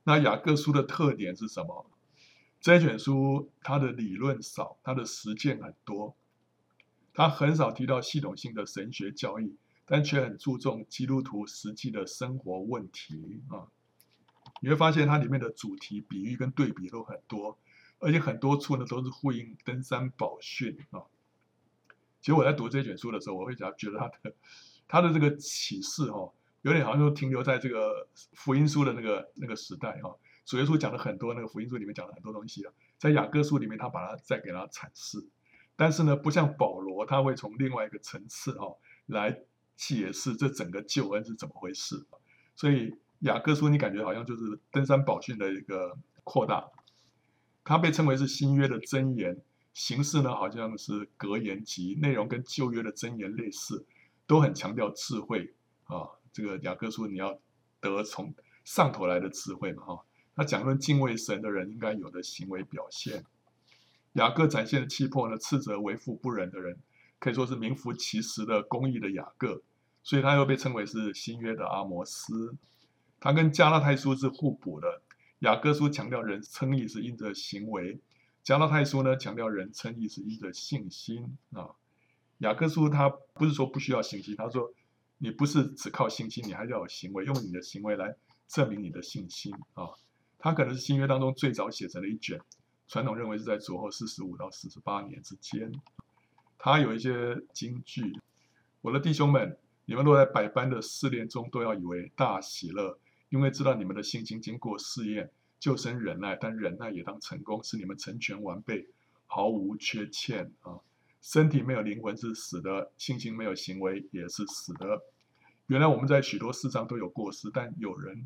那雅各书的特点是什么？这一卷书，它的理论少，它的实践很多。它很少提到系统性的神学教义，但却很注重基督徒实际的生活问题啊。你会发现它里面的主题、比喻跟对比都很多，而且很多处呢都是呼应登山宝训啊。其实我在读这卷书的时候，我会觉得它的它的这个启示哦，有点好像说停留在这个福音书的那个那个时代哈。主耶稣讲了很多，那个福音书里面讲了很多东西啊，在雅各书里面他把它再给它阐释，但是呢，不像保罗，他会从另外一个层次哦来解释这整个救恩是怎么回事。所以雅各书你感觉好像就是登山宝训的一个扩大，它被称为是新约的箴言，形式呢好像是格言集，内容跟旧约的箴言类似，都很强调智慧啊。这个雅各书你要得从上头来的智慧嘛，哈。他讲论敬畏神的人应该有的行为表现。雅各展现的气魄呢，斥责为富不仁的人，可以说是名副其实的公义的雅各，所以他又被称为是新约的阿摩斯。他跟加拉太书是互补的。雅各书强调人称义是因着行为，加拉太书呢强调人称义是因着信心啊。雅各书他不是说不需要信心，他说你不是只靠信心，你还要有行为，用你的行为来证明你的信心啊。他可能是新约当中最早写成的一卷，传统认为是在主后四十五到四十八年之间。他有一些金句：我的弟兄们，你们若在百般的试炼中，都要以为大喜乐，因为知道你们的信心经过试验，就生忍耐，但忍耐也当成功，使你们成全完备，毫无缺欠啊。身体没有灵魂是死的，信心没有行为也是死的。原来我们在许多事上都有过失，但有人。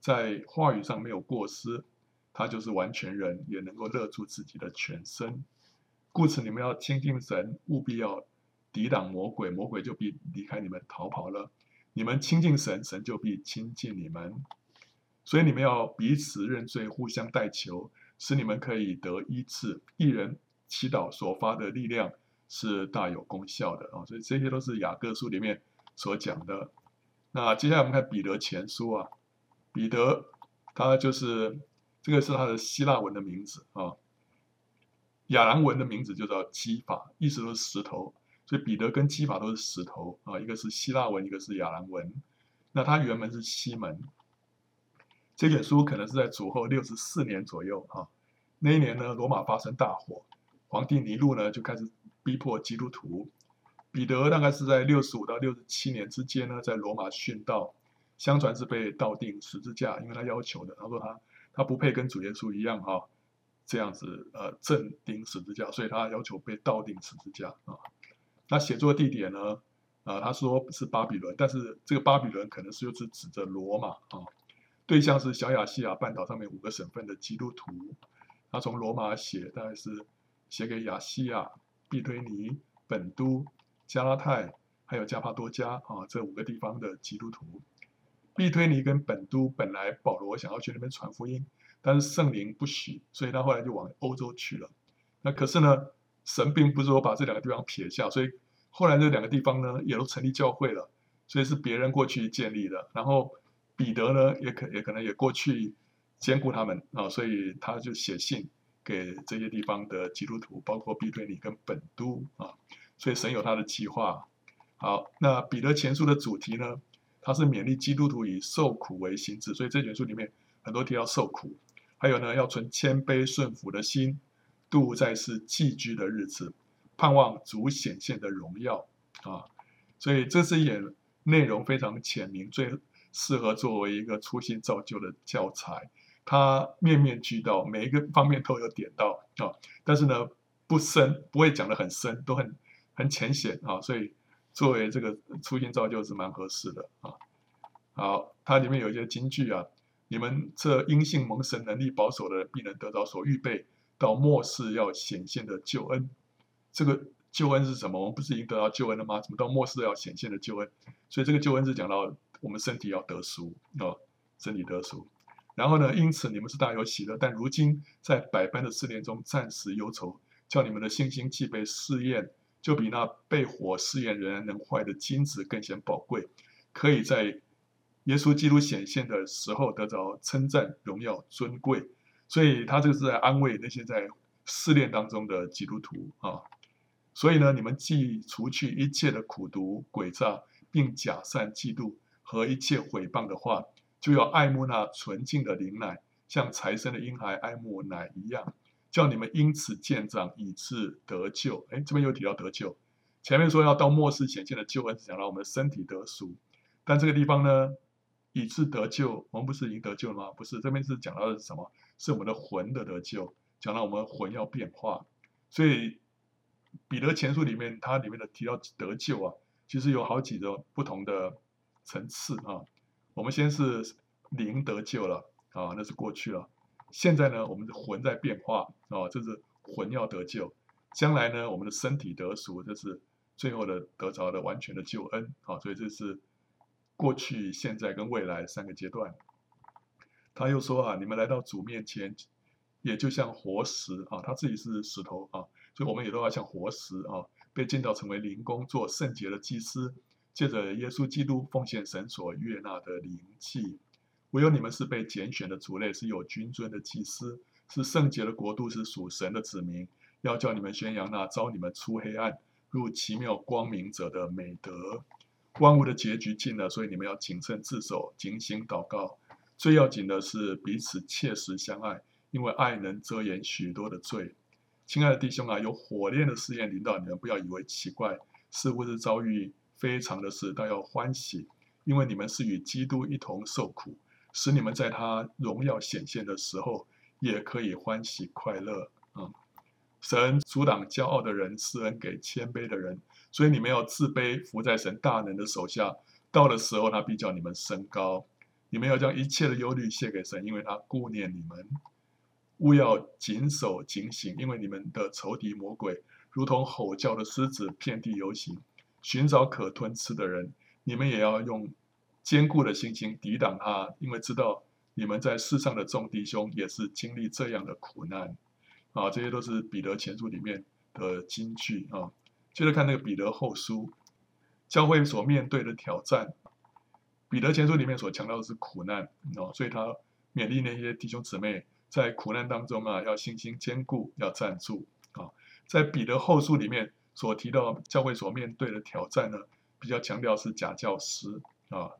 在话语上没有过失，他就是完全人，也能够勒住自己的全身。故此，你们要亲近神，务必要抵挡魔鬼，魔鬼就必离开你们逃跑了。你们亲近神，神就必亲近你们。所以你们要彼此认罪，互相代求，使你们可以得医治。一人祈祷所发的力量是大有功效的啊！所以这些都是雅各书里面所讲的。那接下来我们看彼得前书啊，彼得他就是这个是他的希腊文的名字啊，亚兰文的名字就叫基法，意思都是石头，所以彼得跟基法都是石头啊，一个是希腊文，一个是亚兰文。那他原文是西门。这卷书可能是在主后六十四年左右啊，那一年呢，罗马发生大火，皇帝尼禄呢就开始逼迫基督徒。彼得大概是在六十五到六十七年之间呢，在罗马殉道，相传是被倒钉十字架，因为他要求的，他说他他不配跟主耶稣一样哈，这样子呃正钉十字架，所以他要求被倒钉十字架啊。那写作地点呢，啊他说是巴比伦，但是这个巴比伦可能是就是指着罗马啊。对象是小亚细亚半岛上面五个省份的基督徒，他从罗马写，大概是写给亚细亚、庇推尼、本都、加拉太，还有加帕多家啊这五个地方的基督徒。庇推尼跟本都本来保罗想要去那边传福音，但是圣灵不许，所以他后来就往欧洲去了。那可是呢，神并不是说把这两个地方撇下，所以后来这两个地方呢也都成立教会了，所以是别人过去建立的，然后。彼得呢，也可也可能也过去兼顾他们啊，所以他就写信给这些地方的基督徒，包括比推尼跟本都啊，所以神有他的计划。好，那彼得前书的主题呢，他是勉励基督徒以受苦为心志，所以这卷书里面很多提到受苦，还有呢，要存谦卑顺服的心，度在世寄居的日子，盼望主显现的荣耀啊，所以这是也内容非常浅明最。适合作为一个初心造就的教材，它面面俱到，每一个方面都有点到啊。但是呢，不深，不会讲得很深，都很很浅显啊。所以作为这个初心造就是蛮合适的啊。好，它里面有一些金句啊，你们这因信蒙神能力保守的人，必能得到所预备到末世要显现的救恩。这个救恩是什么？我们不是已经得到救恩了吗？怎么到末世要显现的救恩？所以这个救恩是讲到。我们身体要得赎啊，身体得赎，然后呢，因此你们是大有喜乐，但如今在百般的试炼中暂时忧愁，叫你们的信心既被试验，就比那被火试验仍然能坏的金子更显宝贵，可以在耶稣基督显现的时候得着称赞、荣耀、尊贵。所以他这个是在安慰那些在试炼当中的基督徒啊。所以呢，你们既除去一切的苦毒、诡诈，并假善、嫉妒。和一切毁谤的话，就要爱慕那纯净的灵奶，像财生的婴孩爱慕奶一样，叫你们因此渐长，以致得救。哎，这边又提到得救。前面说要到末世显现的救恩，是讲到我们身体得赎，但这个地方呢，以致得救，我们不是已经得救了吗？不是，这边是讲到的是什么？是我们的魂的得救，讲到我们魂要变化。所以彼得前书里面，它里面的提到得救啊，其实有好几个不同的。层次啊，我们先是灵得救了啊，那是过去了。现在呢，我们的魂在变化啊，这是魂要得救。将来呢，我们的身体得赎，这是最后的得着的完全的救恩啊。所以这是过去、现在跟未来三个阶段。他又说啊，你们来到主面前，也就像活石啊，他自己是石头啊，所以我们也都要像活石啊，被建造成为灵宫，做圣洁的祭司。借着耶稣基督奉献神所悦纳的灵祭，唯有你们是被拣选的族类，是有君尊的祭司，是圣洁的国度，是属神的子民。要叫你们宣扬那召你们出黑暗入奇妙光明者的美德。万物的结局近了，所以你们要谨慎自守，警醒祷告。最要紧的是彼此切实相爱，因为爱能遮掩许多的罪。亲爱的弟兄啊，有火炼的试验临到你们，不要以为奇怪，似乎是遭遇。非常的事，但要欢喜，因为你们是与基督一同受苦，使你们在他荣耀显现的时候，也可以欢喜快乐。嗯，神阻挡骄傲的人，施恩给谦卑的人，所以你们要自卑，服在神大能的手下。到的时候，他必叫你们升高。你们要将一切的忧虑卸给神，因为他顾念你们。务要谨守警醒，因为你们的仇敌魔鬼，如同吼叫的狮子，遍地游行。寻找可吞吃的人，你们也要用坚固的信心抵挡他，因为知道你们在世上的众弟兄也是经历这样的苦难。啊，这些都是彼得前书里面的金句啊。接着看那个彼得后书，教会所面对的挑战。彼得前书里面所强调的是苦难哦，所以他勉励那些弟兄姊妹在苦难当中啊，要信心坚固，要站住啊。在彼得后书里面所提到教会所面对的挑战呢，比较强调是假教师啊。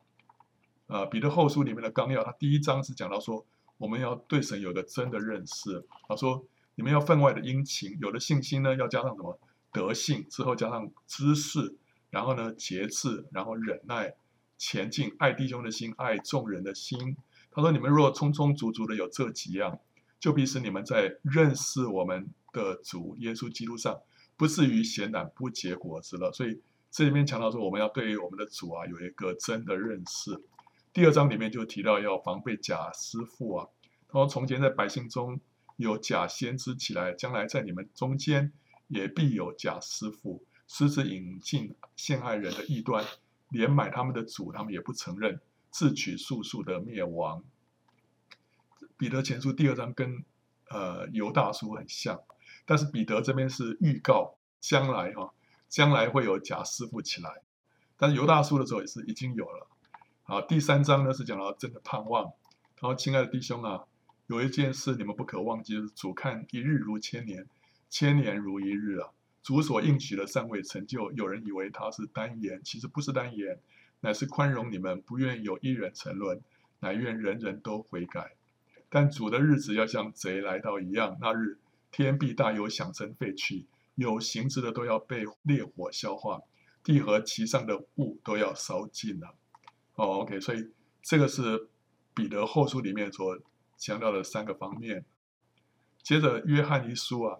呃，彼得后书里面的纲要，他第一章是讲到说，我们要对神有个真的认识。他说，你们要分外的殷勤，有了信心呢，要加上什么？德性，之后加上知识，然后呢，节制，然后忍耐。前进，爱弟兄的心，爱众人的心。他说：“你们若充充足足的有这几样，就必使你们在认识我们的主耶稣基督上，不至于闲懒不结果子了。”所以这里面强调说，我们要对于我们的主啊有一个真的认识。第二章里面就提到要防备假师傅啊。他说：“从前在百姓中有假先知起来，将来在你们中间也必有假师傅，私自引进陷害人的异端。”连买他们的主，他们也不承认，自取速速的灭亡。彼得前书第二章跟呃犹大书很像，但是彼得这边是预告将来哈、将来会有假师傅起来。但是犹大书的时候也是已经有了。好，第三章呢是讲到真的盼望。然后，亲爱的弟兄啊，有一件事你们不可忘记，就是主看一日如千年，千年如一日啊。主所应许的尚未成就，有人以为他是单言，其实不是单言，乃是宽容你们，不愿有一人沉沦，乃愿人人都悔改。但主的日子要像贼来到一样，那日天必大有响声废去，有形质的都要被烈火消化，地和其上的物都要烧尽了。哦，OK，所以这个是彼得后书里面所强调的三个方面。接着约翰一书啊。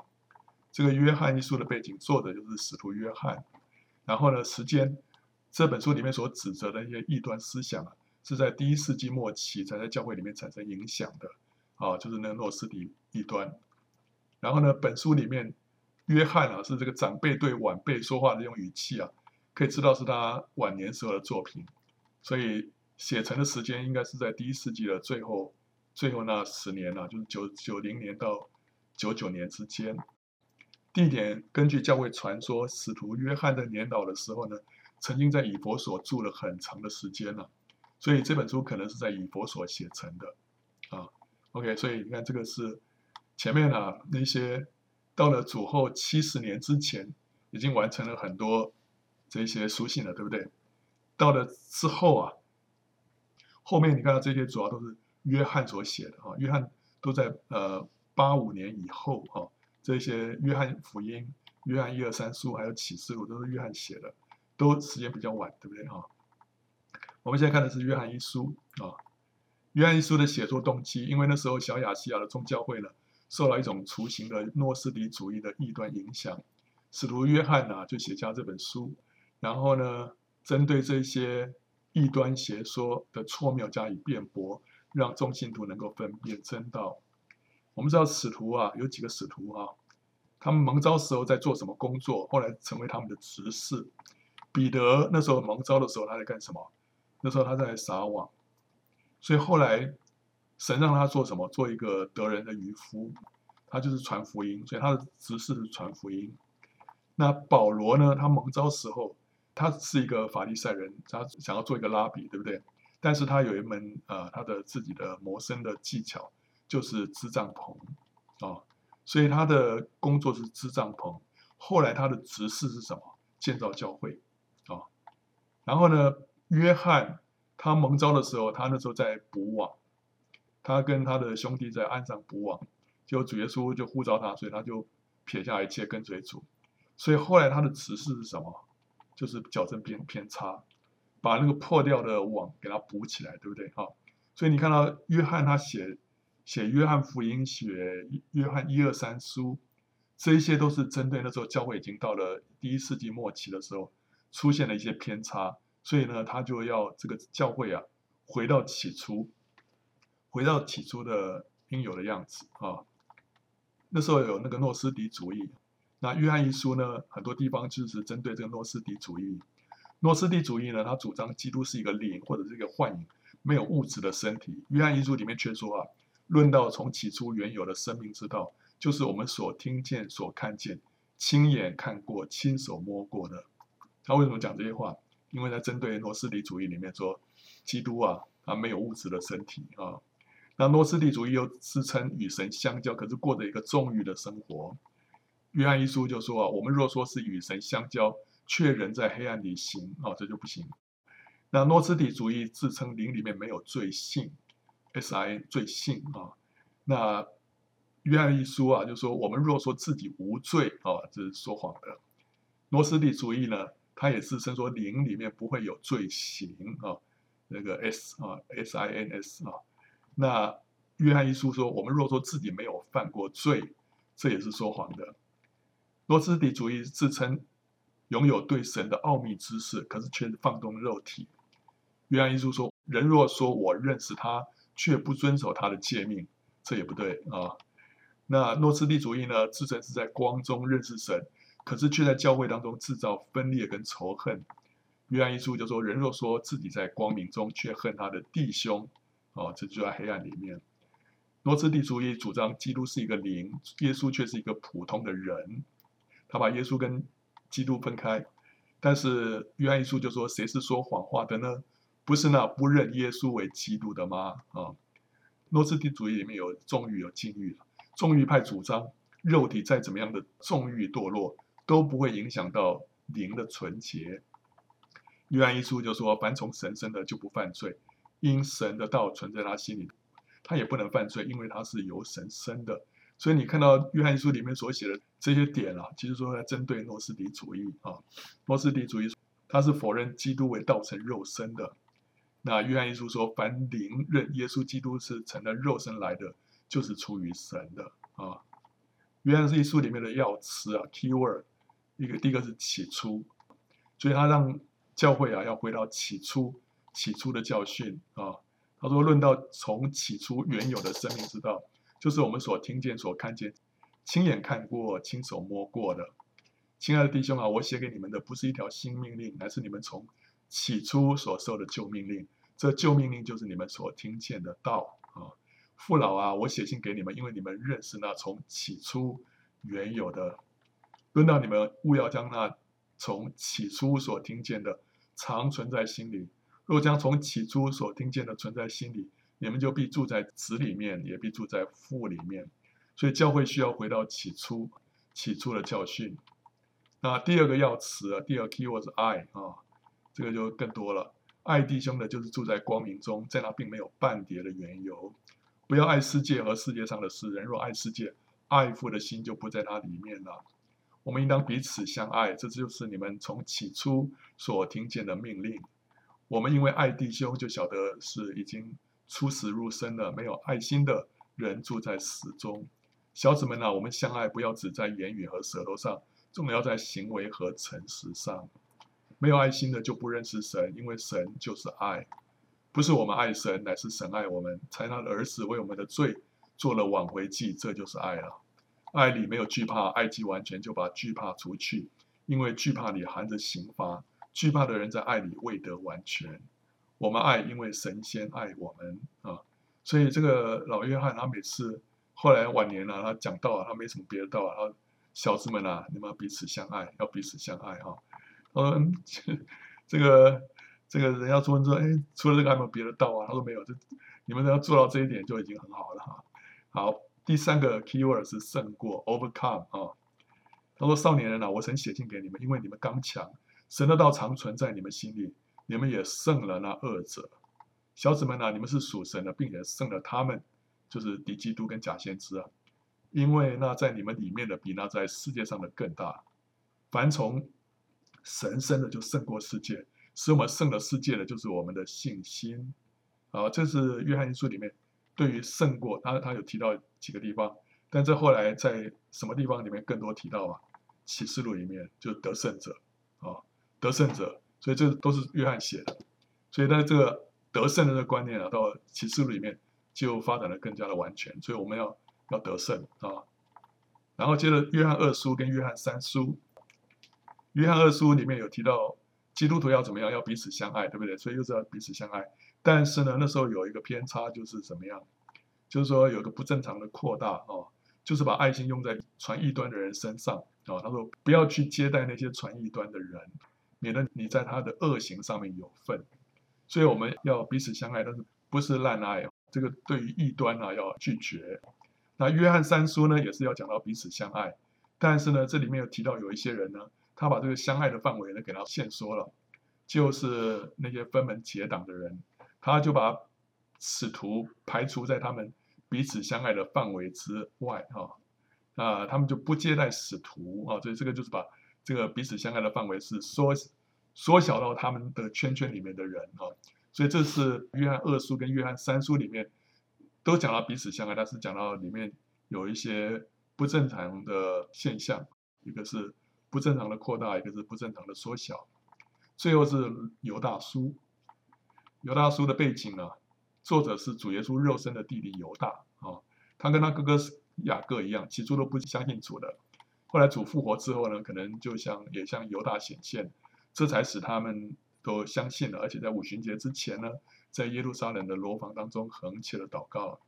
这个约翰一书的背景，作者就是使徒约翰。然后呢，时间这本书里面所指责的一些异端思想啊，是在第一世纪末期才在教会里面产生影响的啊，就是那个诺斯底异端。然后呢，本书里面约翰啊，是这个长辈对晚辈说话的这种语气啊，可以知道是他晚年时候的作品，所以写成的时间应该是在第一世纪的最后最后那十年啊，就是九九零年到九九年之间。地点根据教会传说，使徒约翰的年老的时候呢，曾经在以弗所住了很长的时间了，所以这本书可能是在以弗所写成的，啊，OK，所以你看这个是前面啊那些到了主后七十年之前已经完成了很多这些书信了，对不对？到了之后啊，后面你看到这些主要都是约翰所写的啊，约翰都在呃八五年以后啊。这些约翰福音、约翰一二三书还有启示录都是约翰写的，都时间比较晚，对不对哈？我们现在看的是约翰一书啊。约翰一书的写作动机，因为那时候小亚细亚的宗教会呢，受到一种雏形的诺斯底主义的异端影响，使徒约翰呢就写下这本书，然后呢，针对这些异端邪说的错谬加以辩驳，让众信徒能够分辨真道。我们知道使徒啊，有几个使徒啊，他们蒙召时候在做什么工作？后来成为他们的执事。彼得那时候蒙召的时候，他在干什么？那时候他在撒网。所以后来神让他做什么？做一个得人的渔夫，他就是传福音。所以他的执事是传福音。那保罗呢？他蒙召时候，他是一个法利赛人，他想要做一个拉比，对不对？但是他有一门呃，他的自己的谋生的技巧。就是织帐篷，啊，所以他的工作是织帐篷。后来他的职事是什么？建造教会，啊，然后呢，约翰他蒙召的时候，他那时候在捕网，他跟他的兄弟在岸上捕网，就主耶稣就呼召他，所以他就撇下一切跟随主。所以后来他的职事是什么？就是矫正偏偏差，把那个破掉的网给他补起来，对不对？哈，所以你看到约翰他写。写约翰福音，写约翰一二三书，这一些都是针对那时候教会已经到了第一世纪末期的时候，出现了一些偏差，所以呢，他就要这个教会啊，回到起初，回到起初的应有的样子啊。那时候有那个诺斯底主义，那约翰一书呢，很多地方就是针对这个诺斯底主义，诺斯底主义呢，他主张基督是一个灵或者是一个幻影，没有物质的身体。约翰一书里面却说啊，论到从起初原有的生命之道，就是我们所听见、所看见、亲眼看过、亲手摸过的。他为什么讲这些话？因为在针对诺斯底主义里面说，基督啊，他没有物质的身体啊。那诺斯底主义又自称与神相交，可是过着一个纵欲的生活。约翰一书就说啊，我们若说是与神相交，却仍在黑暗里行，哦，这就不行。那诺斯底主义自称灵里面没有罪性，S-I-N 罪性啊。那约翰一书啊，就说我们若说自己无罪啊，这是说谎的。诺斯底主义呢，他也自称说灵里面不会有罪行啊，那个 S 啊，S-I-N-S 啊。那约翰一书说，我们若说自己没有犯过罪，这也是说谎的。诺斯底主义自称。拥有对神的奥秘知识，可是却放纵肉体。约翰一书说：“人若说我认识他，却不遵守他的诫命，这也不对啊。”那诺斯底主义呢？自称是在光中认识神，可是却在教会当中制造分裂跟仇恨。约翰一书就说：“人若说自己在光明中，却恨他的弟兄，哦，这就在黑暗里面。”诺斯底主义主张基督是一个灵，耶稣却是一个普通的人。他把耶稣跟基督分开，但是约翰一书就说：“谁是说谎话的呢？不是那不认耶稣为基督的吗？”啊，诺斯底主义里面有纵欲有禁欲，纵欲派主张肉体再怎么样的纵欲堕落都不会影响到灵的纯洁。约翰一书就说：“凡从神生的就不犯罪，因神的道存在他心里，他也不能犯罪，因为他是由神生的。”所以你看到约翰一书里面所写的这些点啊，其实说在针对诺斯底主义啊。诺斯底主义他是否认基督为道成肉身的。那约翰一书说，凡灵认耶稣基督是成了肉身来的，就是出于神的啊。约翰一书里面的要词啊，key word，一个第一个是起初，所以他让教会啊要回到起初，起初的教训啊。他说，论到从起初原有的生命之道。就是我们所听见、所看见、亲眼看过、亲手摸过的，亲爱的弟兄啊，我写给你们的不是一条新命令，乃是你们从起初所受的旧命令。这旧命令就是你们所听见的道啊。父老啊，我写信给你们，因为你们认识那从起初原有的。论到你们，务要将那从起初所听见的常存在心里。若将从起初所听见的存在心里，你们就必住在子里面，也必住在父里面，所以教会需要回到起初，起初的教训。那第二个要词，第二个 keyword 是爱啊，这个就更多了。爱弟兄的，就是住在光明中，在那并没有半点的缘由。不要爱世界和世界上的事。人若爱世界，爱父的心就不在他里面了。我们应当彼此相爱，这就是你们从起初所听见的命令。我们因为爱弟兄，就晓得是已经。出死入生的，没有爱心的人住在死中。小子们啊，我们相爱，不要只在言语和舌头上，重要在行为和诚实上。没有爱心的就不认识神，因为神就是爱。不是我们爱神，乃是神爱我们，才他的儿子为我们的罪做了挽回祭，这就是爱了。爱里没有惧怕，爱既完全，就把惧怕除去，因为惧怕里含着刑罚，惧怕的人在爱里未得完全。我们爱，因为神先爱我们啊，所以这个老约翰他每次后来晚年了，他讲道啊，他没什么别的道啊，他小子们啊，你们要彼此相爱，要彼此相爱啊。嗯，这个这个人要问说，哎，除了这个还有没有别的道啊？他说没有，就你们只要做到这一点就已经很好了哈。好，第三个 keyword 是胜过 overcome 啊。他说少年人啊，我曾写信给你们，因为你们刚强，神的道常存在你们心里。你们也胜了那恶者，小子们啊，你们是属神的，并且胜了他们，就是敌基督跟假先知啊。因为那在你们里面的，比那在世界上的更大。凡从神圣的，就胜过世界；使我们胜了世界的，就是我们的信心。啊，这是约翰一书里面对于胜过，他他有提到几个地方，但这后来在什么地方里面更多提到啊？启示录里面就得胜者啊，得胜者。所以这都是约翰写的，所以在这个得胜的这个观念啊，到启示录里面就发展的更加的完全。所以我们要要得胜啊。然后接着约翰二书跟约翰三书，约翰二书里面有提到基督徒要怎么样？要彼此相爱，对不对？所以就是要彼此相爱。但是呢，那时候有一个偏差，就是怎么样？就是说有个不正常的扩大哦，就是把爱心用在传异端的人身上哦。他说不要去接待那些传异端的人，免得你在他的恶行上面有份。所以我们要彼此相爱，但是不是滥爱哦？这个对于异端啊要拒绝。那约翰三书呢，也是要讲到彼此相爱，但是呢，这里面有提到有一些人呢，他把这个相爱的范围呢给他限缩了，就是那些分门结党的人，他就把使徒排除在他们彼此相爱的范围之外啊，啊，他们就不接待使徒啊，所以这个就是把这个彼此相爱的范围是缩缩小到他们的圈圈里面的人啊，所以这是约翰二书跟约翰三书里面。都讲到彼此相爱，但是讲到里面有一些不正常的现象，一个是不正常的扩大，一个是不正常的缩小。最后是犹大书，犹大书的背景呢，作者是主耶稣肉身的弟弟犹大啊，他跟他哥哥雅各一样，起初都不相信主的，后来主复活之后呢，可能就像也像犹大显现，这才使他们都相信了，而且在五旬节之前呢。在耶路撒冷的楼房当中横起了祷告。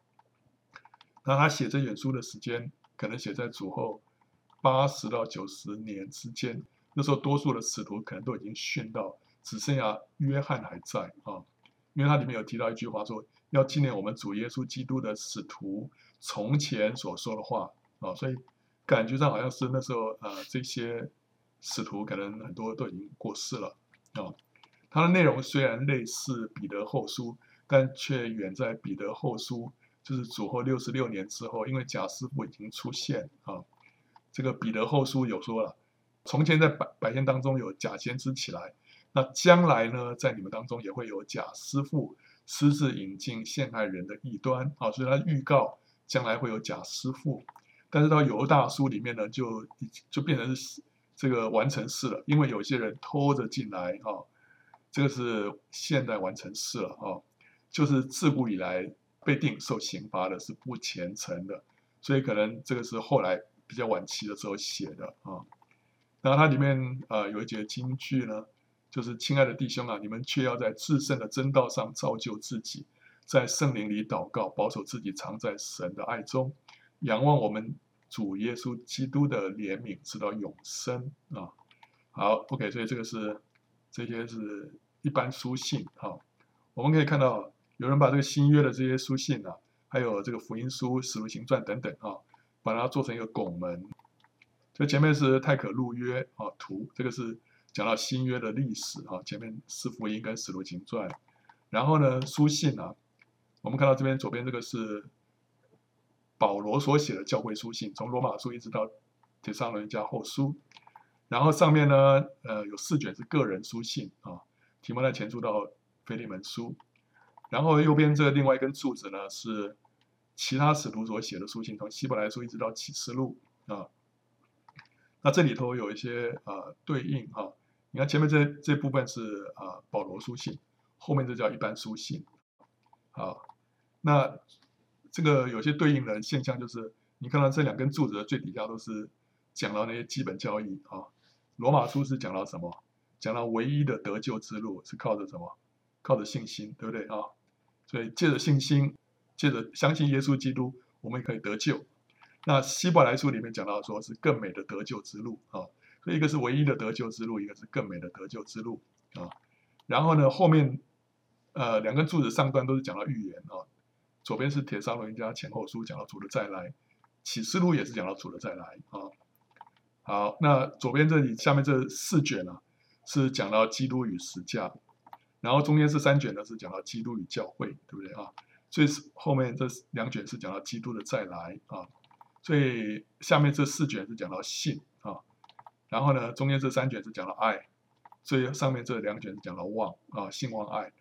那他写这卷书的时间，可能写在主后八十到九十年之间。那时候，多数的使徒可能都已经殉道，只剩下约翰还在啊。因为它里面有提到一句话说，说要纪念我们主耶稣基督的使徒从前所说的话啊。所以感觉上好像是那时候呃，这些使徒可能很多都已经过世了啊。它的内容虽然类似彼得后书，但却远在彼得后书，就是主后六十六年之后，因为假师傅已经出现啊。这个彼得后书有说了，从前在百百姓当中有假先知起来，那将来呢，在你们当中也会有假师傅，私自引进陷害人的异端啊。所以他预告将来会有假师傅，但是到犹大书里面呢，就就变成是这个完成式了，因为有些人偷着进来啊。这个是现代完成式了啊，就是自古以来被定受刑罚的是不虔诚的，所以可能这个是后来比较晚期的时候写的啊。然后它里面呃有一节金句呢，就是亲爱的弟兄啊，你们却要在至圣的真道上造就自己，在圣灵里祷告，保守自己藏在神的爱中，仰望我们主耶稣基督的怜悯，直到永生啊。好，OK，所以这个是。这些是一般书信，哈，我们可以看到有人把这个新约的这些书信啊，还有这个福音书、使徒行传等等，哈，把它做成一个拱门。这前面是太可路约啊图，这个是讲到新约的历史，啊，前面是福音跟使徒行传，然后呢书信啊，我们看到这边左边这个是保罗所写的教会书信，从罗马书一直到帖撒罗尼迦后书。然后上面呢，呃，有四卷是个人书信啊，提摩太前书到腓利门书，然后右边这个另外一根柱子呢是其他使徒所写的书信，从希伯来书一直到启示录啊。那这里头有一些呃对应啊，你看前面这这部分是啊保罗书信，后面这叫一般书信。好，那这个有些对应的现象就是，你看到这两根柱子的最底下都是讲到那些基本教义啊。罗马书是讲到什么？讲到唯一的得救之路是靠着什么？靠着信心，对不对啊？所以借着信心，借着相信耶稣基督，我们可以得救。那希伯来书里面讲到说是更美的得救之路啊，所以一个是唯一的得救之路，一个是更美的得救之路啊。然后呢，后面呃两根柱子上端都是讲到预言啊，左边是帖撒罗尼迦前后书讲到主的再来，启示录也是讲到主的再来啊。好，那左边这里下面这四卷呢、啊，是讲到基督与十架，然后中间这三卷呢是讲到基督与教会，对不对啊？最后面这两卷是讲到基督的再来啊，最下面这四卷是讲到信啊，然后呢中间这三卷是讲到爱，最上面这两卷是讲到望啊，信望爱，